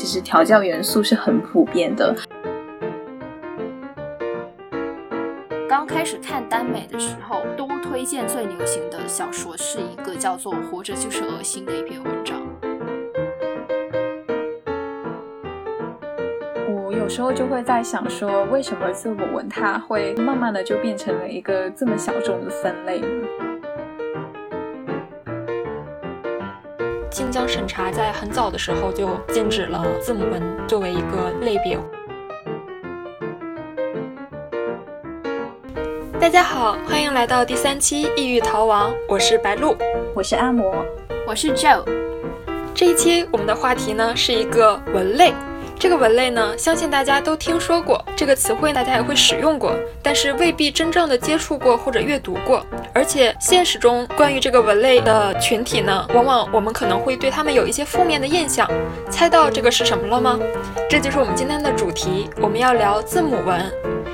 其实调教元素是很普遍的。刚开始看耽美的时候，都推荐最流行的小说是一个叫做《活着就是恶心》的一篇文章。我有时候就会在想说，为什么字母文它会慢慢的就变成了一个这么小众的分类呢？审查在很早的时候就禁止了字母文作为一个类别。大家好，欢迎来到第三期《异域逃亡》，我是白露，我是阿嬷，我是 Joe。这一期我们的话题呢是一个文类，这个文类呢，相信大家都听说过这个词汇，大家也会使用过，但是未必真正的接触过或者阅读过。而且现实中关于这个文类的群体呢，往往我们可能会对他们有一些负面的印象。猜到这个是什么了吗？这就是我们今天的主题，我们要聊字母文。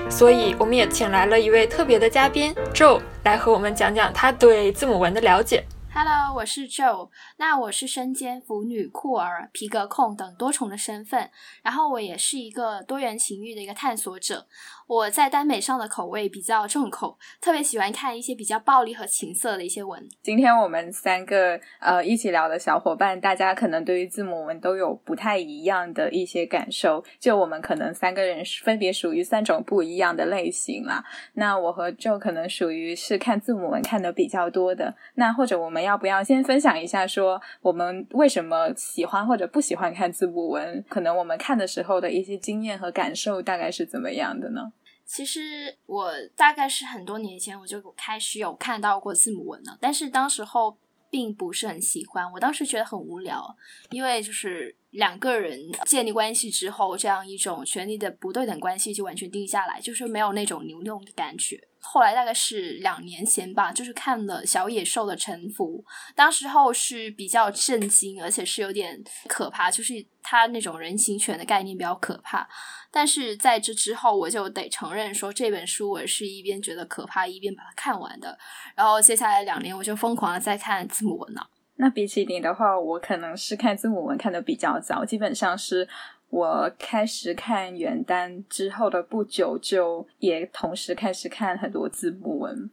所以我们也请来了一位特别的嘉宾 Joe 来和我们讲讲他对字母文的了解。Hello，我是 Joe。那我是身兼腐女、酷儿、皮革控等多重的身份，然后我也是一个多元情欲的一个探索者。我在耽美上的口味比较重口，特别喜欢看一些比较暴力和情色的一些文。今天我们三个呃一起聊的小伙伴，大家可能对于字母文都有不太一样的一些感受。就我们可能三个人分别属于三种不一样的类型啦。那我和 Joe 可能属于是看字母文看的比较多的。那或者我们要不要先分享一下，说我们为什么喜欢或者不喜欢看字母文？可能我们看的时候的一些经验和感受大概是怎么样的呢？其实我大概是很多年前我就开始有看到过字母文了，但是当时候并不是很喜欢。我当时觉得很无聊，因为就是两个人建立关系之后，这样一种权力的不对等关系就完全定下来，就是没有那种流动的感觉。后来大概是两年前吧，就是看了《小野兽的沉浮》，当时候是比较震惊，而且是有点可怕，就是他那种人形犬的概念比较可怕。但是在这之后，我就得承认说这本书我是一边觉得可怕，一边把它看完的。然后接下来两年，我就疯狂的在看字母文了。那比起你的话，我可能是看字母文看的比较早，基本上是。我开始看原单之后的不久，就也同时开始看很多字母文。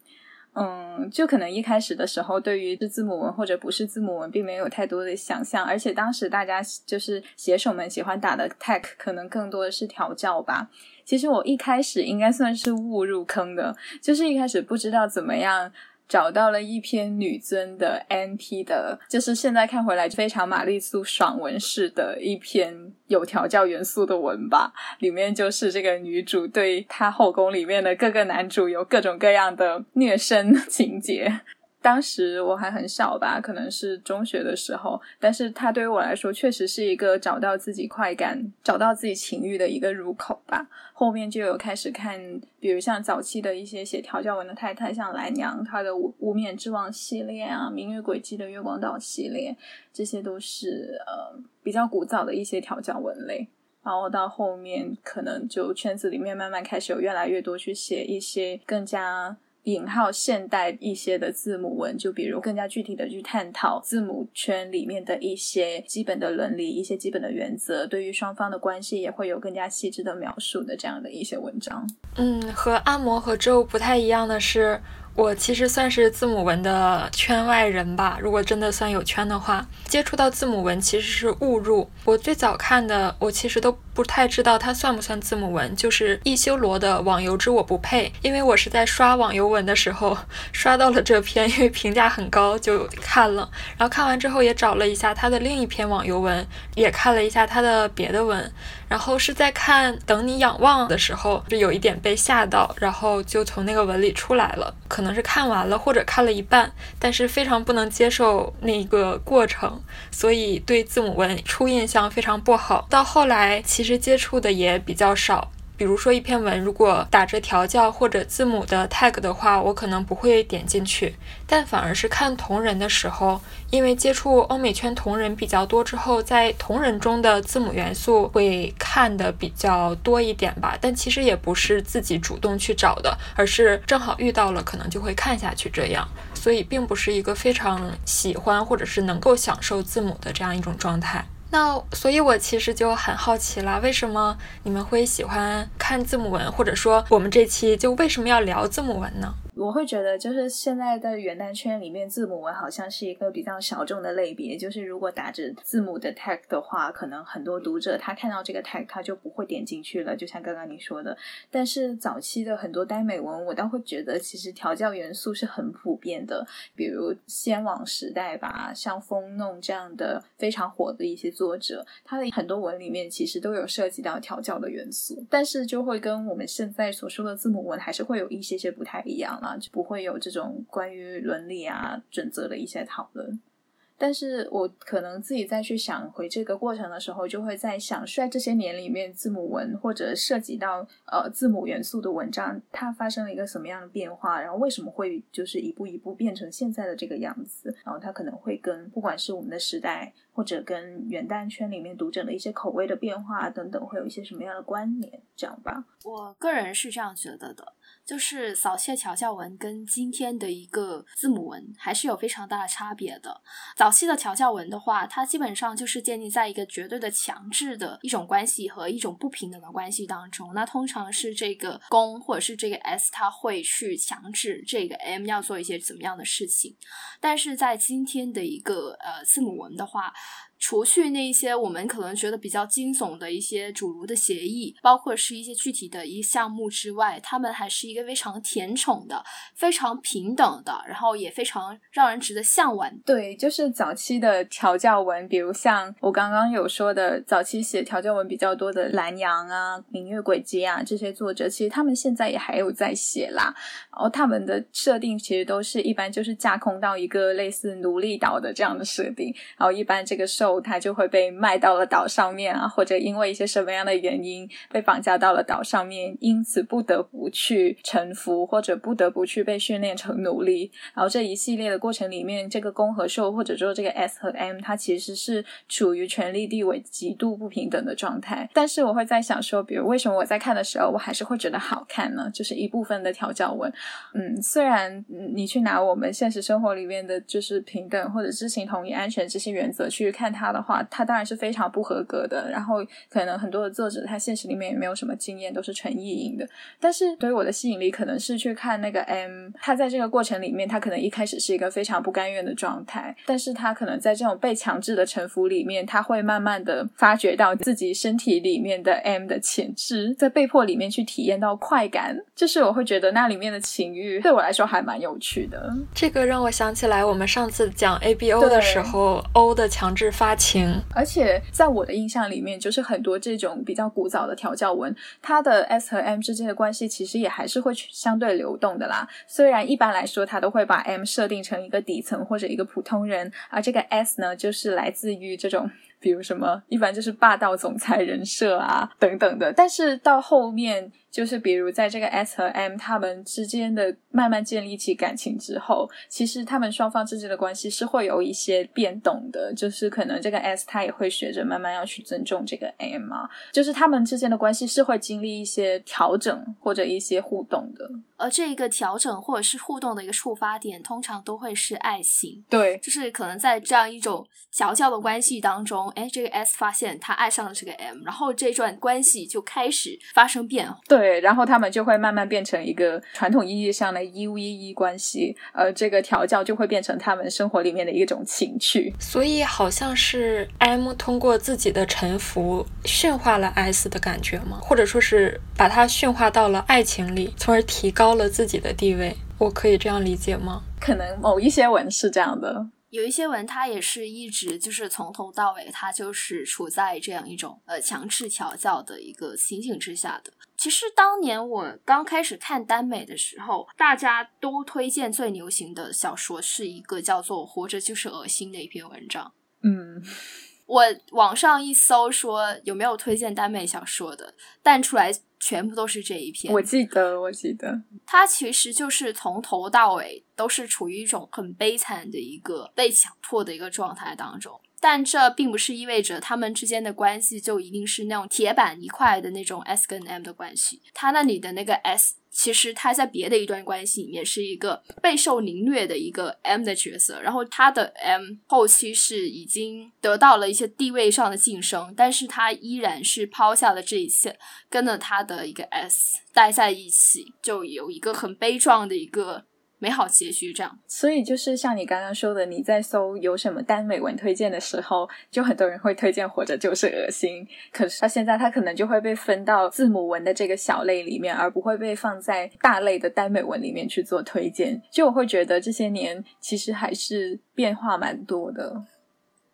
嗯，就可能一开始的时候，对于是字母文或者不是字母文，并没有太多的想象。而且当时大家就是写手们喜欢打的 tag，可能更多的是调教吧。其实我一开始应该算是误入坑的，就是一开始不知道怎么样。找到了一篇女尊的 NT 的，就是现在看回来非常玛丽苏爽文式的一篇有调教元素的文吧。里面就是这个女主对她后宫里面的各个男主有各种各样的虐身情节。当时我还很小吧，可能是中学的时候，但是它对于我来说确实是一个找到自己快感、找到自己情欲的一个入口吧。后面就有开始看，比如像早期的一些写调教文的太太，像蓝娘她的《无无冕之王》系列啊，《明月轨迹》的《月光岛》系列，这些都是呃比较古早的一些调教文类。然后到后面，可能就圈子里面慢慢开始有越来越多去写一些更加。引号现代一些的字母文，就比如更加具体的去探讨字母圈里面的一些基本的伦理、一些基本的原则，对于双方的关系也会有更加细致的描述的这样的一些文章。嗯，和按摩和咒不太一样的是。我其实算是字母文的圈外人吧，如果真的算有圈的话，接触到字母文其实是误入。我最早看的，我其实都不太知道它算不算字母文，就是易修罗的《网游之我不配》，因为我是在刷网游文的时候刷到了这篇，因为评价很高就看了。然后看完之后也找了一下他的另一篇网游文，也看了一下他的别的文。然后是在看《等你仰望》的时候，就有一点被吓到，然后就从那个文里出来了。可可能是看完了，或者看了一半，但是非常不能接受那个过程，所以对字母文初印象非常不好。到后来，其实接触的也比较少。比如说一篇文，如果打着调教或者字母的 tag 的话，我可能不会点进去，但反而是看同人的时候，因为接触欧美圈同人比较多之后，在同人中的字母元素会看的比较多一点吧。但其实也不是自己主动去找的，而是正好遇到了，可能就会看下去这样。所以并不是一个非常喜欢或者是能够享受字母的这样一种状态。那所以，我其实就很好奇了，为什么你们会喜欢看字母文，或者说我们这期就为什么要聊字母文呢？我会觉得，就是现在的元旦圈里面，字母文好像是一个比较小众的类别。就是如果打着字母的 tag 的话，可能很多读者他看到这个 tag，他就不会点进去了。就像刚刚你说的，但是早期的很多耽美文，我倒会觉得其实调教元素是很普遍的。比如先王时代吧，像风弄这样的非常火的一些作作者，他的很多文里面其实都有涉及到调教的元素，但是就会跟我们现在所说的字母文还是会有一些些不太一样。就不会有这种关于伦理啊准则的一些讨论。但是我可能自己再去想回这个过程的时候，就会在想，在这些年里面，字母文或者涉及到呃字母元素的文章，它发生了一个什么样的变化？然后为什么会就是一步一步变成现在的这个样子？然后它可能会跟不管是我们的时代，或者跟元旦圈里面读者的一些口味的变化等等，会有一些什么样的关联？这样吧，我个人是这样觉得的。就是早期的调教文跟今天的一个字母文还是有非常大的差别的。早期的调教文的话，它基本上就是建立在一个绝对的强制的一种关系和一种不平等的关系当中。那通常是这个公或者是这个 S，他会去强制这个 M 要做一些怎么样的事情。但是在今天的一个呃字母文的话，除去那一些我们可能觉得比较惊悚的一些主奴的协议，包括是一些具体的一个项目之外，他们还是一个非常甜宠的、非常平等的，然后也非常让人值得向往。对，就是早期的调教文，比如像我刚刚有说的，早期写调教文比较多的蓝洋啊、明月轨迹啊这些作者，其实他们现在也还有在写啦。然后他们的设定其实都是一般就是架空到一个类似奴隶岛的这样的设定，然后一般这个受他就会被卖到了岛上面啊，或者因为一些什么样的原因被绑架到了岛上面，因此不得不去臣服，或者不得不去被训练成奴隶。然后这一系列的过程里面，这个公和受，或者说这个 S 和 M，它其实是处于权力地位极度不平等的状态。但是我会在想说，比如为什么我在看的时候，我还是会觉得好看呢？就是一部分的调教文，嗯，虽然你去拿我们现实生活里面的就是平等或者知情同意、安全这些原则去看它。他的话，他当然是非常不合格的。然后可能很多的作者，他现实里面也没有什么经验，都是纯意淫的。但是对于我的吸引力，可能是去看那个 M，他在这个过程里面，他可能一开始是一个非常不甘愿的状态，但是他可能在这种被强制的臣服里面，他会慢慢的发觉到自己身体里面的 M 的潜质，在被迫里面去体验到快感。就是我会觉得那里面的情欲对我来说还蛮有趣的。这个让我想起来，我们上次讲 ABO 的时候，O 的强制发。发情，而且在我的印象里面，就是很多这种比较古早的调教文，它的 S 和 M 之间的关系其实也还是会相对流动的啦。虽然一般来说，它都会把 M 设定成一个底层或者一个普通人，而这个 S 呢，就是来自于这种。比如什么，一般就是霸道总裁人设啊，等等的。但是到后面，就是比如在这个 S 和 M 他们之间的慢慢建立起感情之后，其实他们双方之间的关系是会有一些变动的。就是可能这个 S 他也会学着慢慢要去尊重这个 M 啊，就是他们之间的关系是会经历一些调整或者一些互动的。而这一个调整或者是互动的一个触发点，通常都会是爱情。对，就是可能在这样一种调教的关系当中。哎，这个 S 发现他爱上了这个 M，然后这段关系就开始发生变化。对，然后他们就会慢慢变成一个传统意义上的一 v 一关系，而这个调教就会变成他们生活里面的一种情趣。所以好像是 M 通过自己的臣服驯化了 S 的感觉吗？或者说是把它驯化到了爱情里，从而提高了自己的地位？我可以这样理解吗？可能某一些文是这样的。有一些文，它也是一直就是从头到尾，它就是处在这样一种呃强制调教的一个情景之下的。其实当年我刚开始看耽美的时候，大家都推荐最流行的小说是一个叫做《活着就是恶心》的一篇文章。嗯，我网上一搜说有没有推荐耽美小说的，弹出来。全部都是这一篇，我记得，我记得，它其实就是从头到尾都是处于一种很悲惨的一个被强迫的一个状态当中。但这并不是意味着他们之间的关系就一定是那种铁板一块的那种 S 跟 M 的关系。他那里的那个 S。其实他在别的一段关系里面是一个备受凌虐的一个 M 的角色，然后他的 M 后期是已经得到了一些地位上的晋升，但是他依然是抛下了这一切，跟着他的一个 S 待在一起，就有一个很悲壮的一个。美好结局这样，所以就是像你刚刚说的，你在搜有什么耽美文推荐的时候，就很多人会推荐活着就是恶心。可是他现在它可能就会被分到字母文的这个小类里面，而不会被放在大类的耽美文里面去做推荐。就我会觉得这些年其实还是变化蛮多的。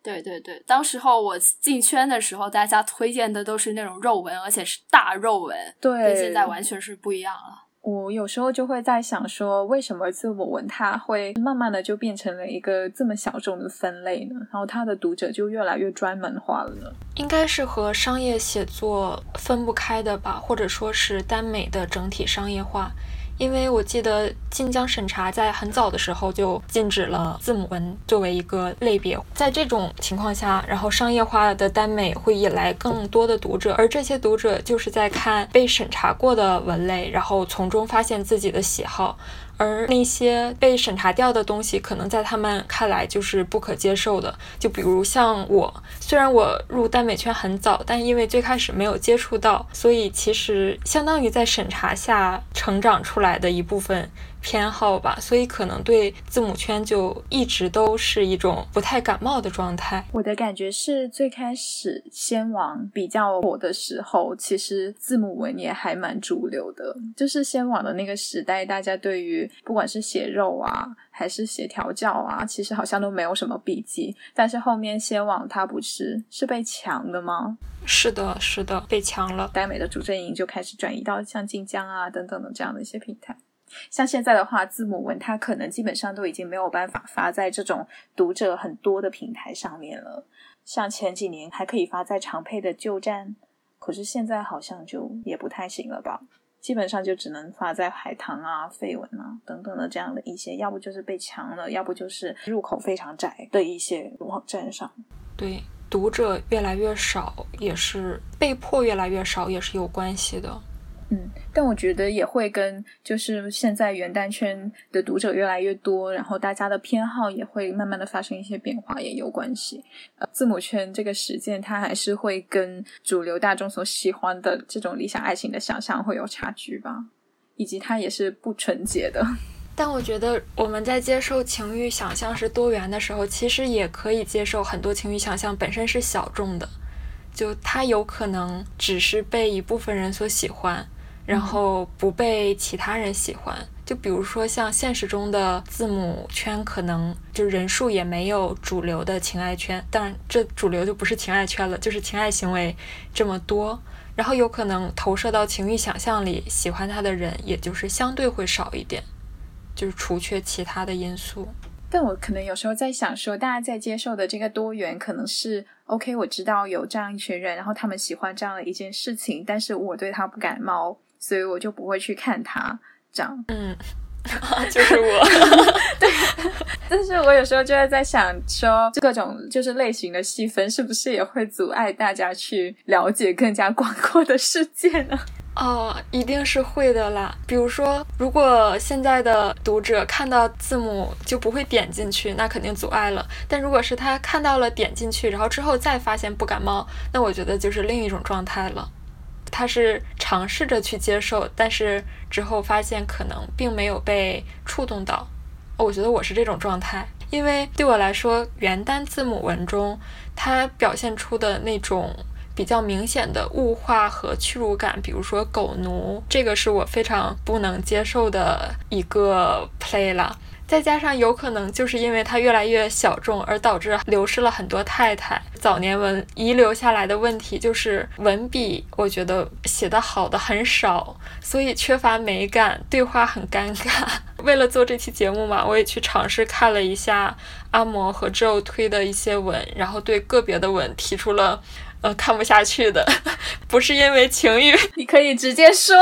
对对对，当时候我进圈的时候，大家推荐的都是那种肉文，而且是大肉文，对，跟现在完全是不一样了。我有时候就会在想，说为什么自我文它会慢慢的就变成了一个这么小众的分类呢？然后它的读者就越来越专门化了呢？应该是和商业写作分不开的吧，或者说是耽美的整体商业化。因为我记得晋江审查在很早的时候就禁止了字母文作为一个类别，在这种情况下，然后商业化的耽美会引来更多的读者，而这些读者就是在看被审查过的文类，然后从中发现自己的喜好。而那些被审查掉的东西，可能在他们看来就是不可接受的。就比如像我，虽然我入耽美圈很早，但因为最开始没有接触到，所以其实相当于在审查下成长出来的一部分。偏好吧，所以可能对字母圈就一直都是一种不太感冒的状态。我的感觉是，最开始先王比较火的时候，其实字母文也还蛮主流的。就是先王的那个时代，大家对于不管是写肉啊，还是写调教啊，其实好像都没有什么笔记。但是后面先王他不是是被强的吗？是的，是的，被强了。耽美的主阵营就开始转移到像晋江啊等等的这样的一些平台。像现在的话，字母文它可能基本上都已经没有办法发在这种读者很多的平台上面了。像前几年还可以发在常配的旧站，可是现在好像就也不太行了吧？基本上就只能发在海棠啊、绯闻啊等等的这样的一些，要不就是被强了，要不就是入口非常窄的一些网站上。对，读者越来越少，也是被迫越来越少，也是有关系的。嗯，但我觉得也会跟就是现在元旦圈的读者越来越多，然后大家的偏好也会慢慢的发生一些变化，也有关系。呃，字母圈这个实践，它还是会跟主流大众所喜欢的这种理想爱情的想象会有差距吧，以及它也是不纯洁的。但我觉得我们在接受情欲想象是多元的时候，其实也可以接受很多情欲想象本身是小众的，就它有可能只是被一部分人所喜欢。然后不被其他人喜欢，就比如说像现实中的字母圈，可能就人数也没有主流的情爱圈，当然这主流就不是情爱圈了，就是情爱行为这么多。然后有可能投射到情欲想象里，喜欢他的人也就是相对会少一点，就是除却其他的因素。但我可能有时候在想说，大家在接受的这个多元，可能是 OK，我知道有这样一群人，然后他们喜欢这样的一件事情，但是我对他不感冒。所以我就不会去看它长，嗯，就是我，对。但是我有时候就会在想，说各种就是类型的细分，是不是也会阻碍大家去了解更加广阔的世界呢？哦，一定是会的啦。比如说，如果现在的读者看到字母就不会点进去，那肯定阻碍了。但如果是他看到了点进去，然后之后再发现不感冒，那我觉得就是另一种状态了。他是尝试着去接受，但是之后发现可能并没有被触动到。我觉得我是这种状态，因为对我来说，原单字母文中它表现出的那种比较明显的物化和屈辱感，比如说狗奴，这个是我非常不能接受的一个 play 了。再加上有可能就是因为它越来越小众，而导致流失了很多太太。早年文遗留下来的问题就是文笔，我觉得写的好的很少，所以缺乏美感，对话很尴尬。为了做这期节目嘛，我也去尝试看了一下阿摩和 Joe 推的一些文，然后对个别的文提出了呃看不下去的，不是因为情欲，你可以直接说。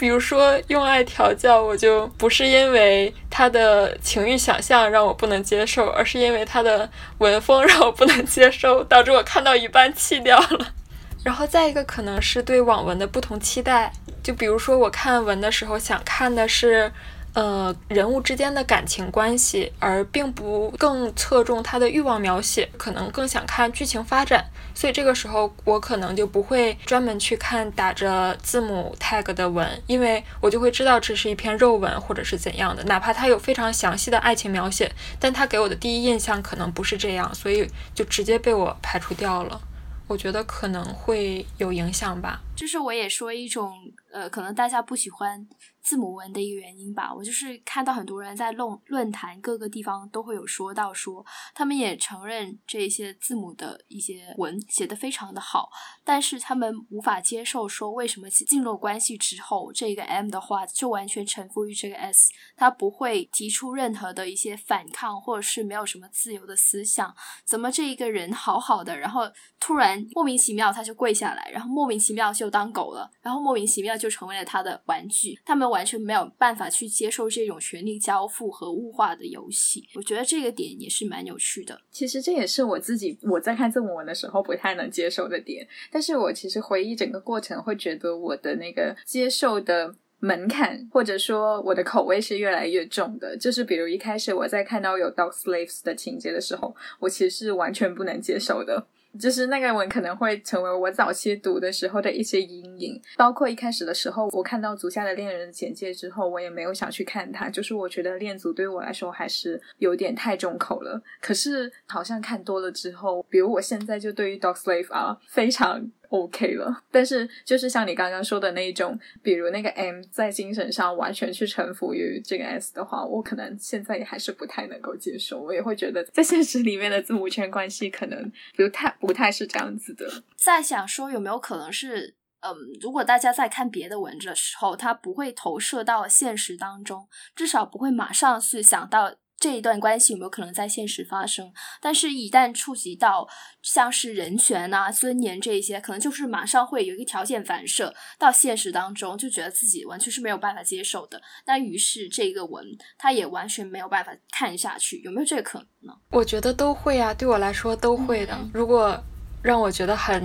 比如说用爱调教，我就不是因为他的情欲想象让我不能接受，而是因为他的文风让我不能接受，导致我看到一半弃掉了。然后再一个可能是对网文的不同期待，就比如说我看文的时候想看的是。呃，人物之间的感情关系，而并不更侧重他的欲望描写，可能更想看剧情发展，所以这个时候我可能就不会专门去看打着字母 tag 的文，因为我就会知道这是一篇肉文或者是怎样的，哪怕它有非常详细的爱情描写，但它给我的第一印象可能不是这样，所以就直接被我排除掉了。我觉得可能会有影响吧。就是我也说一种，呃，可能大家不喜欢。字母文的一个原因吧，我就是看到很多人在论论坛各个地方都会有说到说，他们也承认这些字母的一些文写的非常的好，但是他们无法接受说为什么进入关系之后，这个 M 的话就完全臣服于这个 S，他不会提出任何的一些反抗，或者是没有什么自由的思想，怎么这一个人好好的，然后突然莫名其妙他就跪下来，然后莫名其妙就当狗了，然后莫名其妙就成为了他的玩具，他们。完全没有办法去接受这种权力交付和物化的游戏，我觉得这个点也是蛮有趣的。其实这也是我自己我在看字母文的时候不太能接受的点。但是我其实回忆整个过程，会觉得我的那个接受的门槛，或者说我的口味是越来越重的。就是比如一开始我在看到有 dog slaves 的情节的时候，我其实是完全不能接受的。就是那个文可能会成为我早期读的时候的一些阴影，包括一开始的时候，我看到足下的恋人简介之后，我也没有想去看它。就是我觉得恋足对我来说还是有点太重口了。可是好像看多了之后，比如我现在就对于 Dog Slave 啊非常。OK 了，但是就是像你刚刚说的那一种，比如那个 M 在精神上完全去臣服于这个 S 的话，我可能现在也还是不太能够接受。我也会觉得在现实里面的字母圈关系可能不太不太是这样子的。在想说有没有可能是，嗯，如果大家在看别的文字的时候，它不会投射到现实当中，至少不会马上去想到。这一段关系有没有可能在现实发生？但是，一旦触及到像是人权啊、尊严这一些，可能就是马上会有一个条件反射到现实当中，就觉得自己完全是没有办法接受的。那于是，这个文他也完全没有办法看下去。有没有这个可能呢？我觉得都会啊，对我来说都会的。如果让我觉得很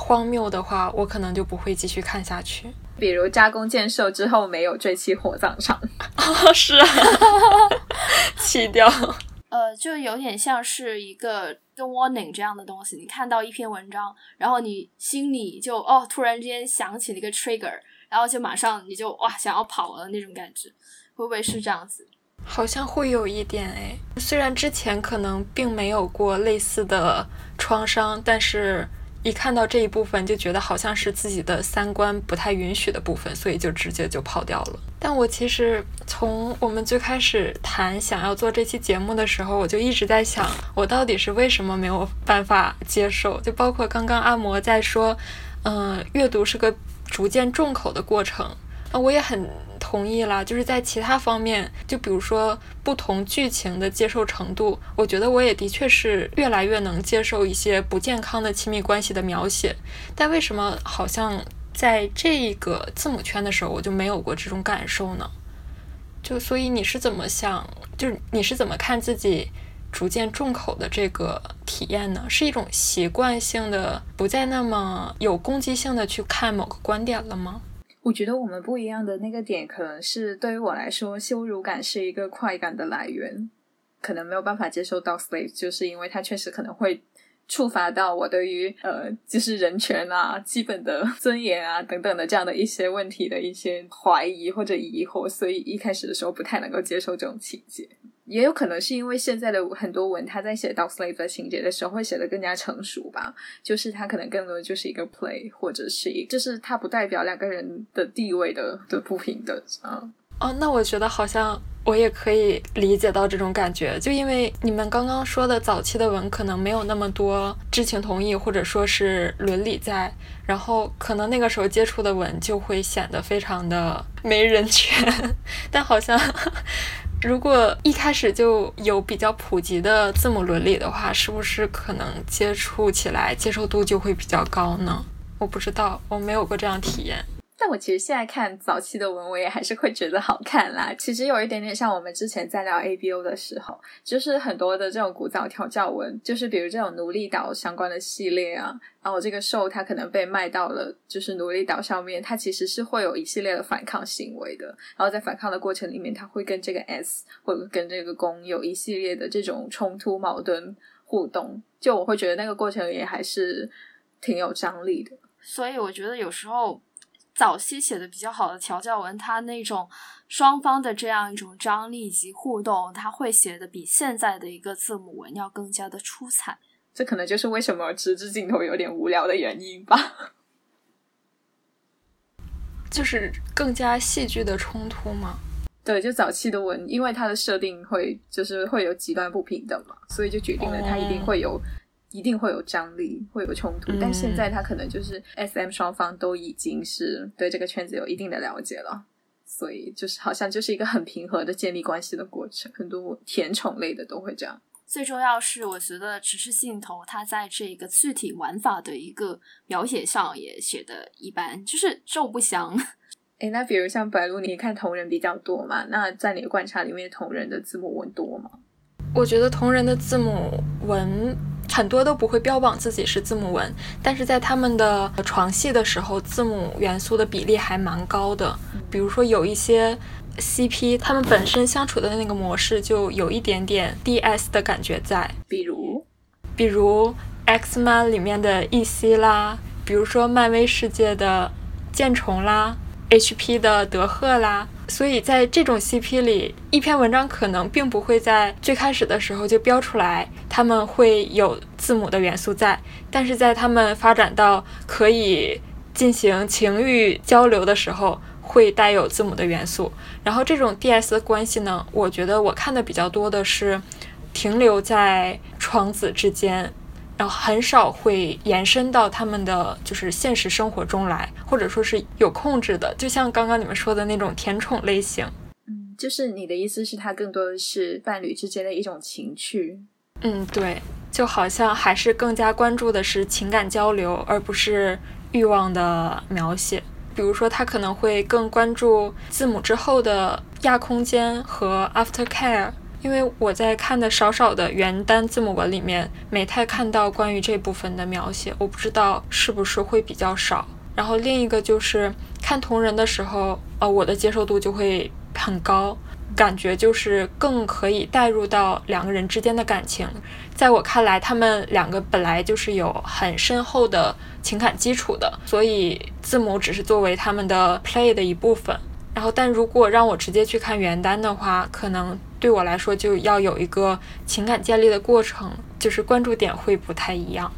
荒谬的话，我可能就不会继续看下去。比如加工建设之后没有坠起火葬场，哦 是啊，弃掉。呃，就有点像是一个 warning 这样的东西。你看到一篇文章，然后你心里就哦，突然之间想起了一个 trigger，然后就马上你就哇想要跑了那种感觉，会不会是这样子？好像会有一点哎，虽然之前可能并没有过类似的创伤，但是。一看到这一部分，就觉得好像是自己的三观不太允许的部分，所以就直接就跑掉了。但我其实从我们最开始谈想要做这期节目的时候，我就一直在想，我到底是为什么没有办法接受？就包括刚刚阿嬷在说，嗯，阅读是个逐渐重口的过程。啊，我也很同意啦。就是在其他方面，就比如说不同剧情的接受程度，我觉得我也的确是越来越能接受一些不健康的亲密关系的描写。但为什么好像在这个字母圈的时候，我就没有过这种感受呢？就所以你是怎么想？就是你是怎么看自己逐渐重口的这个体验呢？是一种习惯性的，不再那么有攻击性的去看某个观点了吗？我觉得我们不一样的那个点，可能是对于我来说，羞辱感是一个快感的来源，可能没有办法接受到 slave，就是因为它确实可能会触发到我对于呃，就是人权啊、基本的 尊严啊等等的这样的一些问题的一些怀疑或者疑惑，所以一开始的时候不太能够接受这种情节。也有可能是因为现在的很多文，他在写到 slave 的情节的时候，会写的更加成熟吧。就是他可能更多的就是一个 play，或者是一，就是它不代表两个人的地位的的不平等啊。哦，那我觉得好像我也可以理解到这种感觉，就因为你们刚刚说的早期的文可能没有那么多知情同意或者说是伦理在，然后可能那个时候接触的文就会显得非常的没人权，但好像。如果一开始就有比较普及的字母伦理的话，是不是可能接触起来接受度就会比较高呢？我不知道，我没有过这样体验。但我其实现在看早期的文，我也还是会觉得好看啦。其实有一点点像我们之前在聊 A B O 的时候，就是很多的这种古早调教文，就是比如这种奴隶岛相关的系列啊，然后这个兽它可能被卖到了就是奴隶岛上面，它其实是会有一系列的反抗行为的。然后在反抗的过程里面，它会跟这个 S 或者跟这个公有一系列的这种冲突、矛盾互动。就我会觉得那个过程也还是挺有张力的。所以我觉得有时候。早期写的比较好的调教文，它那种双方的这样一种张力及互动，它会写的比现在的一个字母文要更加的出彩。这可能就是为什么直至镜头有点无聊的原因吧。就是更加戏剧的冲突吗？对，就早期的文，因为它的设定会就是会有极端不平等嘛，所以就决定了它一定会有。一定会有张力，会有冲突，但现在他可能就是 S M 双方都已经是对这个圈子有一定的了解了，所以就是好像就是一个很平和的建立关系的过程。很多甜宠类的都会这样。最重要是，我觉得只是镜头，它在这个具体玩法的一个描写上也写的一般，就是皱不详。哎，那比如像白鹿，你看同人比较多嘛？那在你的观察里面，同人的字母文多吗？我觉得同人的字母文。很多都不会标榜自己是字母文，但是在他们的床戏的时候，字母元素的比例还蛮高的。比如说有一些 CP，他们本身相处的那个模式就有一点点 DS 的感觉在。比如，比如 Xman 里面的 EC 啦，比如说漫威世界的剑虫啦，HP 的德赫啦。所以在这种 CP 里，一篇文章可能并不会在最开始的时候就标出来，他们会有字母的元素在，但是在他们发展到可以进行情欲交流的时候，会带有字母的元素。然后这种 DS 的关系呢，我觉得我看的比较多的是停留在床子之间。然后很少会延伸到他们的就是现实生活中来，或者说是有控制的，就像刚刚你们说的那种甜宠类型。嗯，就是你的意思是，它更多的是伴侣之间的一种情趣。嗯，对，就好像还是更加关注的是情感交流，而不是欲望的描写。比如说，他可能会更关注字母之后的亚空间和 after care。因为我在看的少少的原单字母文里面，没太看到关于这部分的描写，我不知道是不是会比较少。然后另一个就是看同人的时候，呃，我的接受度就会很高，感觉就是更可以带入到两个人之间的感情。在我看来，他们两个本来就是有很深厚的情感基础的，所以字母只是作为他们的 play 的一部分。然后，但如果让我直接去看原单的话，可能。对我来说，就要有一个情感建立的过程，就是关注点会不太一样。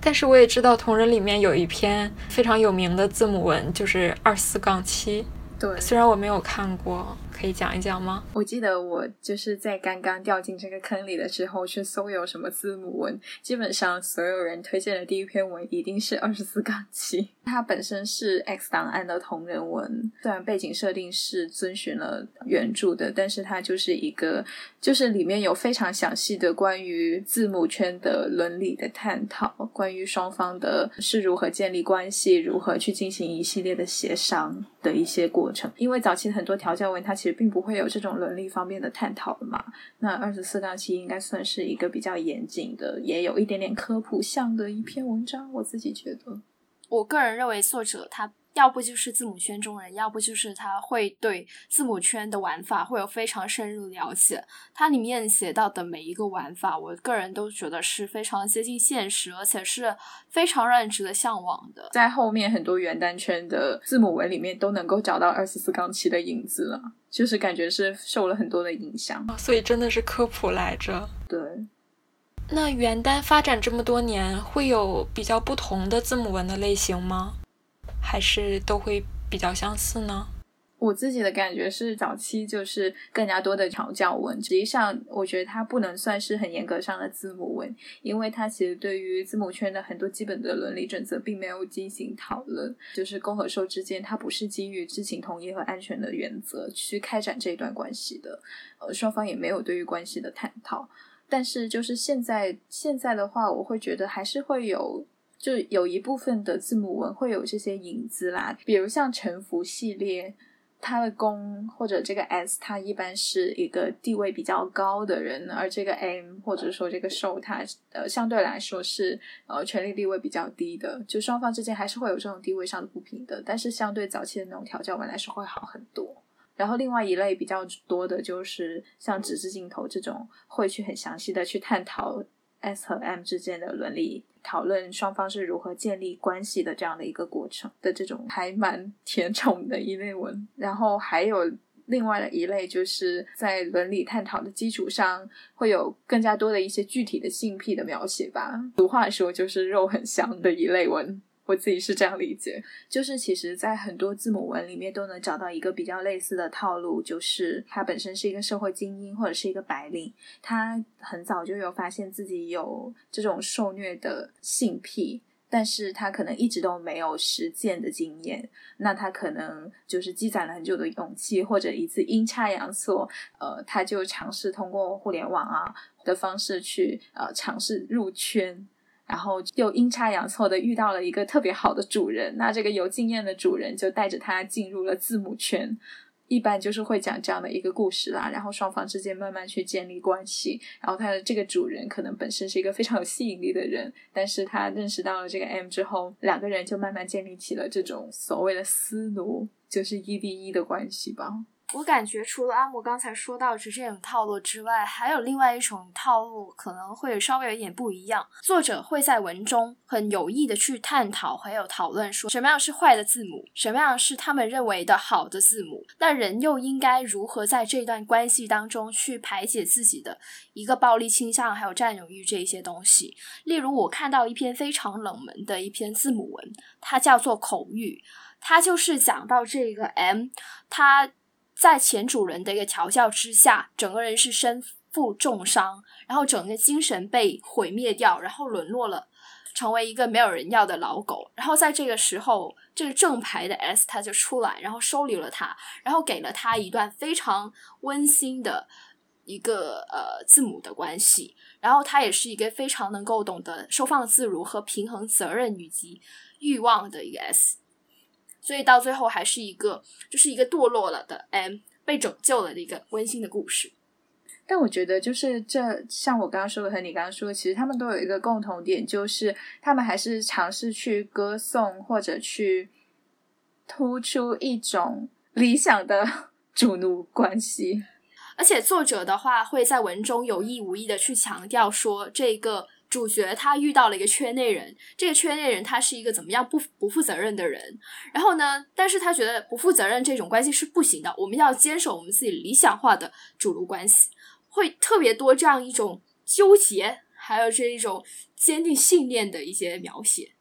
但是我也知道，同人里面有一篇非常有名的字母文，就是二四杠七。对，虽然我没有看过。可以讲一讲吗？我记得我就是在刚刚掉进这个坑里的时候去搜有什么字母文，基本上所有人推荐的第一篇文一定是二十四杠七。它本身是 X 档案的同人文，虽然背景设定是遵循了原著的，但是它就是一个，就是里面有非常详细的关于字母圈的伦理的探讨，关于双方的是如何建立关系，如何去进行一系列的协商的一些过程。因为早期很多调教文，它其并不会有这种伦理方面的探讨的嘛？那二十四杠七应该算是一个比较严谨的，也有一点点科普向的一篇文章。我自己觉得，我个人认为作者他。要不就是字母圈中人，要不就是他会对字母圈的玩法会有非常深入了解。它里面写到的每一个玩法，我个人都觉得是非常接近现实，而且是非常让人值得向往的。在后面很多元单圈的字母文里面都能够找到二十四杠七的影子了，就是感觉是受了很多的影响。所以真的是科普来着。对。那原单发展这么多年，会有比较不同的字母文的类型吗？还是都会比较相似呢。我自己的感觉是，早期就是更加多的调教文。实际上，我觉得它不能算是很严格上的字母文，因为它其实对于字母圈的很多基本的伦理准则并没有进行讨论。就是公和受之间，它不是基于知情同意和安全的原则去开展这一段关系的。呃，双方也没有对于关系的探讨。但是，就是现在现在的话，我会觉得还是会有。就有一部分的字母文会有这些影子啦，比如像沉浮系列。它的公或者这个 s，它一般是一个地位比较高的人，而这个 m 或者说这个受，它呃相对来说是呃权力地位比较低的，就双方之间还是会有这种地位上的不平等，但是相对早期的那种调教文来说会好很多。然后另外一类比较多的就是像纸质镜头这种，会去很详细的去探讨 s 和 m 之间的伦理。讨论双方是如何建立关系的这样的一个过程的这种还蛮甜宠的一类文，然后还有另外的一类，就是在伦理探讨的基础上，会有更加多的一些具体的性癖的描写吧。俗话说，就是肉很香的一类文。我自己是这样理解，就是其实，在很多字母文里面都能找到一个比较类似的套路，就是他本身是一个社会精英或者是一个白领，他很早就有发现自己有这种受虐的性癖，但是他可能一直都没有实践的经验，那他可能就是积攒了很久的勇气，或者一次阴差阳错，呃，他就尝试通过互联网啊的方式去呃尝试入圈。然后又阴差阳错的遇到了一个特别好的主人，那这个有经验的主人就带着他进入了字母圈，一般就是会讲这样的一个故事啦。然后双方之间慢慢去建立关系，然后他的这个主人可能本身是一个非常有吸引力的人，但是他认识到了这个 M 之后，两个人就慢慢建立起了这种所谓的私奴，就是一 v 一的关系吧。我感觉除了阿莫刚才说到的这种套路之外，还有另外一种套路可能会稍微有一点不一样。作者会在文中很有意的去探讨还有讨论，说什么样是坏的字母，什么样是他们认为的好的字母，那人又应该如何在这段关系当中去排解自己的一个暴力倾向，还有占有欲这一些东西。例如，我看到一篇非常冷门的一篇字母文，它叫做口欲，它就是讲到这个 M，它。在前主人的一个调教之下，整个人是身负重伤，然后整个精神被毁灭掉，然后沦落了，成为一个没有人要的老狗。然后在这个时候，这个正牌的 S 他就出来，然后收留了他，然后给了他一段非常温馨的一个呃字母的关系。然后他也是一个非常能够懂得收放自如和平衡责任以及欲望的一个 S。所以到最后还是一个，就是一个堕落了的 M 被拯救了的一个温馨的故事。但我觉得，就是这像我刚刚说的和你刚刚说的，其实他们都有一个共同点，就是他们还是尝试去歌颂或者去突出一种理想的 主奴关系。而且作者的话会在文中有意无意的去强调说这个。主角他遇到了一个圈内人，这个圈内人他是一个怎么样不不负责任的人，然后呢，但是他觉得不负责任这种关系是不行的，我们要坚守我们自己理想化的主奴关系，会特别多这样一种纠结，还有这一种坚定信念的一些描写。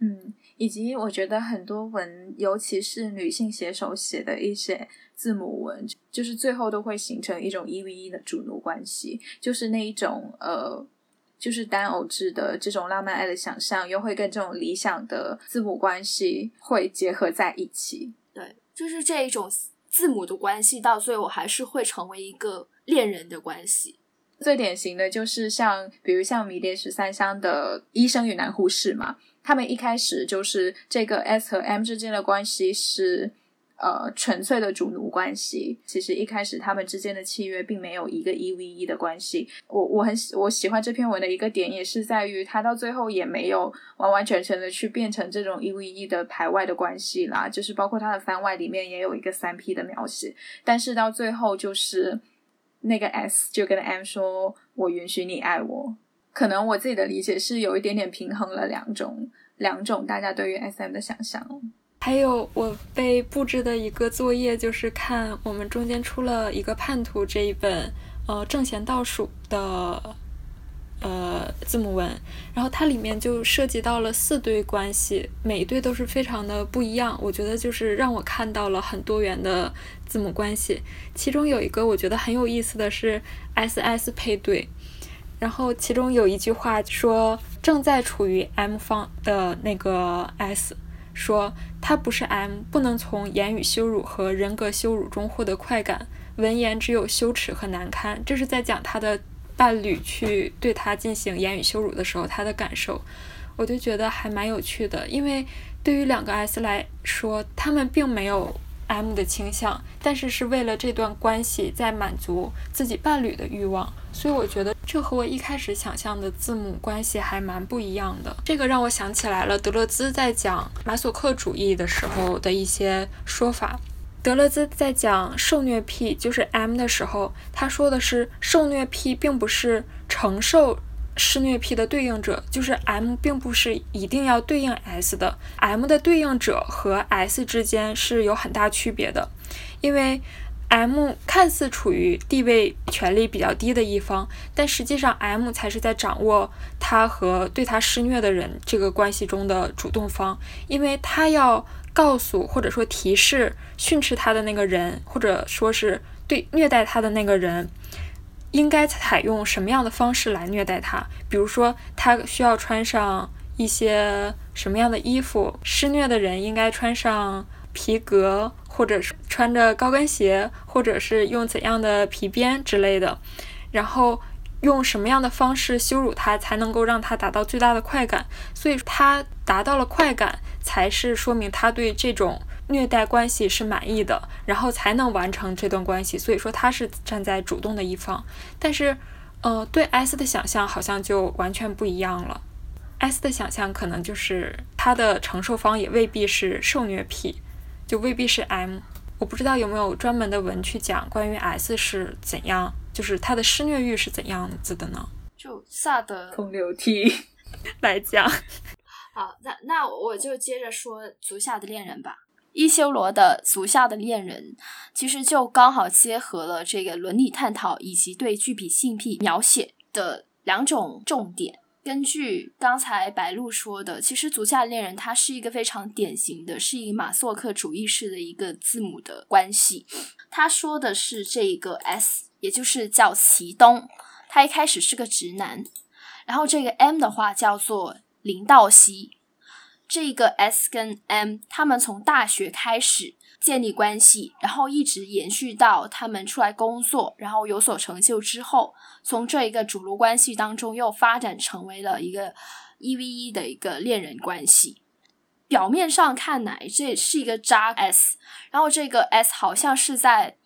嗯，以及我觉得很多文，尤其是女性写手写的一些字母文，就是最后都会形成一种一 v 一的主奴关系，就是那一种呃。就是单偶制的这种浪漫爱的想象，又会跟这种理想的字母关系会结合在一起。对，就是这一种字母的关系，到最后还是会成为一个恋人的关系。最典型的就是像，比如像《迷迭十三香》的医生与男护士嘛，他们一开始就是这个 S 和 M 之间的关系是。呃，纯粹的主奴关系，其实一开始他们之间的契约并没有一个一 v 一的关系。我我很喜我喜欢这篇文的一个点，也是在于他到最后也没有完完全全的去变成这种一 v 一的排外的关系啦。就是包括他的番外里面也有一个三 P 的描写，但是到最后就是那个 S 就跟 M 说：“我允许你爱我。”可能我自己的理解是有一点点平衡了两种两种大家对于 SM 的想象。还有我被布置的一个作业，就是看我们中间出了一个叛徒这一本，呃，正弦倒数的，呃，字母文，然后它里面就涉及到了四对关系，每一对都是非常的不一样。我觉得就是让我看到了很多元的字母关系。其中有一个我觉得很有意思的是 S S 配对，然后其中有一句话说正在处于 M 方的那个 S。说他不是 M，不能从言语羞辱和人格羞辱中获得快感，闻言只有羞耻和难堪。这是在讲他的伴侣去对他进行言语羞辱的时候，他的感受。我就觉得还蛮有趣的，因为对于两个 S 来说，他们并没有 M 的倾向，但是是为了这段关系在满足自己伴侣的欲望，所以我觉得这和我一开始想象的字母关系还蛮不一样的。这个让我想起来了，德勒兹在讲马索克主义的时候的一些说法。德勒兹在讲受虐癖就是 M 的时候，他说的是受虐癖并不是承受施虐癖的对应者，就是 M 并不是一定要对应 S 的，M 的对应者和 S 之间是有很大区别的，因为 M 看似处于地位权力比较低的一方，但实际上 M 才是在掌握他和对他施虐的人这个关系中的主动方，因为他要。告诉或者说提示训斥他的那个人，或者说是对虐待他的那个人，应该采用什么样的方式来虐待他？比如说，他需要穿上一些什么样的衣服？施虐的人应该穿上皮革，或者是穿着高跟鞋，或者是用怎样的皮鞭之类的？然后。用什么样的方式羞辱他才能够让他达到最大的快感？所以他达到了快感，才是说明他对这种虐待关系是满意的，然后才能完成这段关系。所以说他是站在主动的一方。但是，呃，对 S 的想象好像就完全不一样了。S 的想象可能就是他的承受方也未必是受虐癖，就未必是 M。我不知道有没有专门的文去讲关于 S 是怎样。就是他的施虐欲是怎样子的呢？就萨德空流涕 来讲，好，那那我就接着说足下的恋人吧。伊修罗的足下的恋人其实就刚好结合了这个伦理探讨以及对具体性癖描写的两种重点。根据刚才白露说的，其实足下恋人它是一个非常典型的，是以马索克主义式的一个字母的关系。他说的是这个 S。也就是叫齐东，他一开始是个直男，然后这个 M 的话叫做林道熙，这个 S 跟 M 他们从大学开始建立关系，然后一直延续到他们出来工作，然后有所成就之后，从这一个主奴关系当中又发展成为了一个一 v 一的一个恋人关系。表面上看来这是一个渣 S，然后这个 S 好像是在。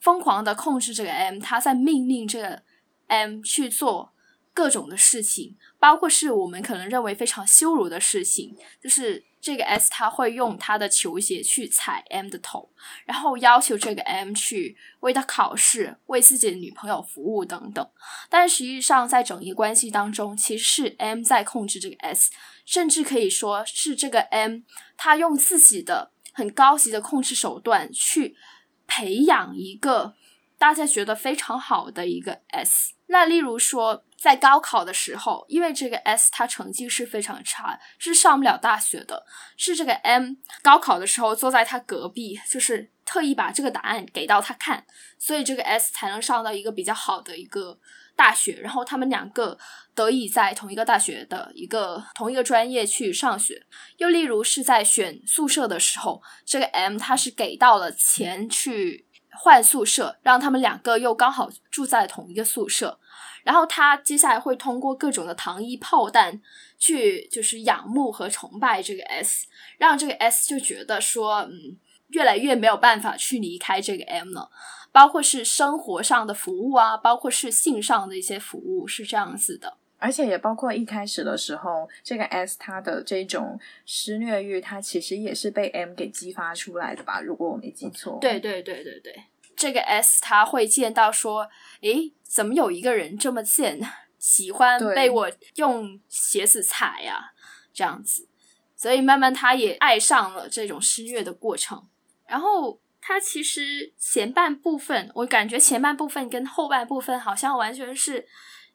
疯狂的控制这个 M，他在命令这个 M 去做各种的事情，包括是我们可能认为非常羞辱的事情，就是这个 S 他会用他的球鞋去踩 M 的头，然后要求这个 M 去为他考试、为自己的女朋友服务等等。但实际上，在整一个关系当中，其实是 M 在控制这个 S，甚至可以说是这个 M 他用自己的很高级的控制手段去。培养一个大家觉得非常好的一个 S，那例如说在高考的时候，因为这个 S 他成绩是非常差，是上不了大学的，是这个 M 高考的时候坐在他隔壁，就是特意把这个答案给到他看，所以这个 S 才能上到一个比较好的一个大学，然后他们两个得以在同一个大学的一个同一个专业去上学。又例如是在选宿舍的时候，这个 M 他是给到了钱去换宿舍，让他们两个又刚好住在同一个宿舍。然后他接下来会通过各种的糖衣炮弹去就是仰慕和崇拜这个 S，让这个 S 就觉得说，嗯，越来越没有办法去离开这个 M 了。包括是生活上的服务啊，包括是性上的一些服务，是这样子的。而且也包括一开始的时候，这个 S 他的这种施虐欲，他其实也是被 M 给激发出来的吧？如果我没记错。对对对对对，这个 S 他会见到说，诶，怎么有一个人这么贱，喜欢被我用鞋子踩呀？这样子，所以慢慢他也爱上了这种施虐的过程，然后。它其实前半部分，我感觉前半部分跟后半部分好像完全是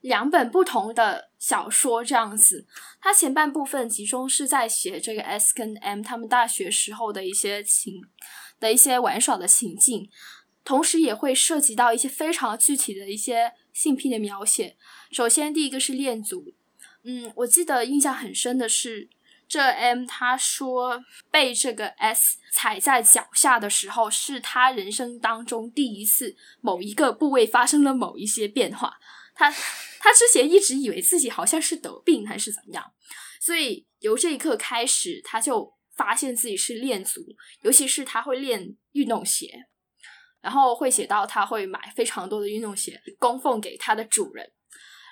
两本不同的小说这样子。它前半部分集中是在写这个 S 跟 M 他们大学时候的一些情的一些玩耍的情境，同时也会涉及到一些非常具体的一些性癖的描写。首先，第一个是恋足，嗯，我记得印象很深的是。这 M 他说被这个 S 踩在脚下的时候，是他人生当中第一次某一个部位发生了某一些变化。他他之前一直以为自己好像是得病还是怎么样，所以由这一刻开始，他就发现自己是恋足，尤其是他会练运动鞋，然后会写到他会买非常多的运动鞋供奉给他的主人。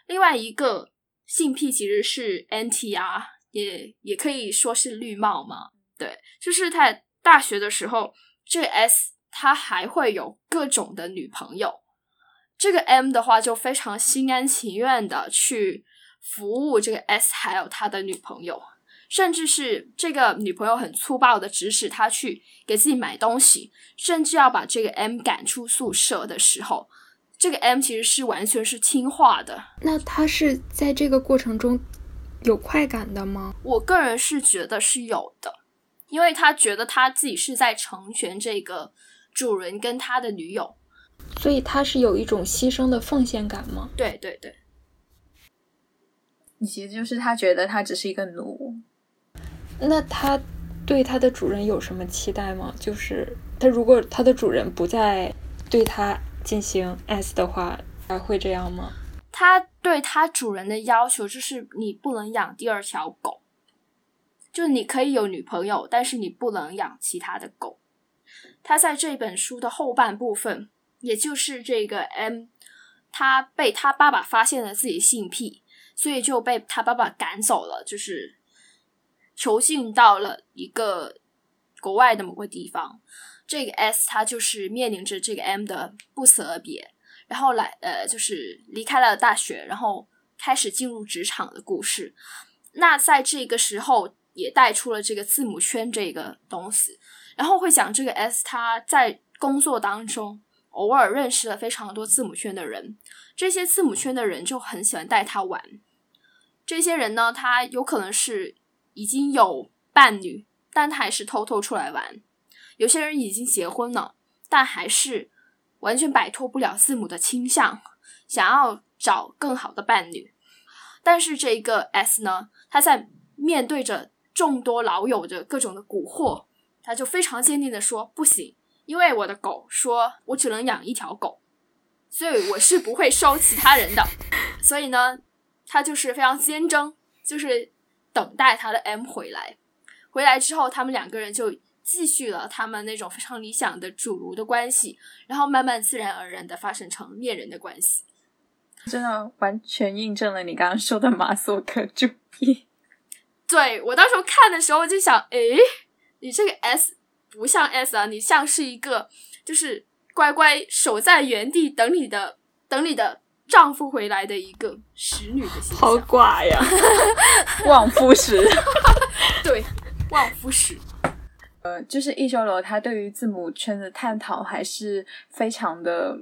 另外一个性癖其实是 NTR，，也也可以说是绿帽嘛。对，就是他大学的时候，这 S 他还会有各种的女朋友，这个 M 的话就非常心甘情愿的去服务这个 S，还有他的女朋友，甚至是这个女朋友很粗暴的指使他去给自己买东西，甚至要把这个 M 赶出宿舍的时候，这个 M 其实是完全是听话的。那他是在这个过程中有快感的吗？我个人是觉得是有的。因为他觉得他自己是在成全这个主人跟他的女友，所以他是有一种牺牲的奉献感吗？对对对，其实就是他觉得他只是一个奴。那他对他的主人有什么期待吗？就是他如果他的主人不再对他进行 S 的话，还会这样吗？他对他主人的要求就是你不能养第二条狗。就你可以有女朋友，但是你不能养其他的狗。他在这本书的后半部分，也就是这个 M，他被他爸爸发现了自己性癖，所以就被他爸爸赶走了，就是囚禁到了一个国外的某个地方。这个 S 他就是面临着这个 M 的不辞而别，然后来呃，就是离开了大学，然后开始进入职场的故事。那在这个时候。也带出了这个字母圈这个东西，然后会讲这个 S 他在工作当中偶尔认识了非常多字母圈的人，这些字母圈的人就很喜欢带他玩。这些人呢，他有可能是已经有伴侣，但他还是偷偷出来玩；有些人已经结婚了，但还是完全摆脱不了字母的倾向，想要找更好的伴侣。但是这个 S 呢，他在面对着。众多老友的各种的蛊惑，他就非常坚定的说：“不行，因为我的狗说我只能养一条狗，所以我是不会收其他人的。所以呢，他就是非常坚贞，就是等待他的 M 回来。回来之后，他们两个人就继续了他们那种非常理想的主奴的关系，然后慢慢自然而然的发生成恋人的关系。真的完全印证了你刚刚说的马索克主义。”对我当时看的时候就想，诶，你这个 S 不像 S 啊，你像是一个就是乖乖守在原地等你的等你的丈夫回来的一个使女的形象。好寡呀，旺夫石。对，旺夫石。呃，就是一修罗他对于字母圈的探讨还是非常的。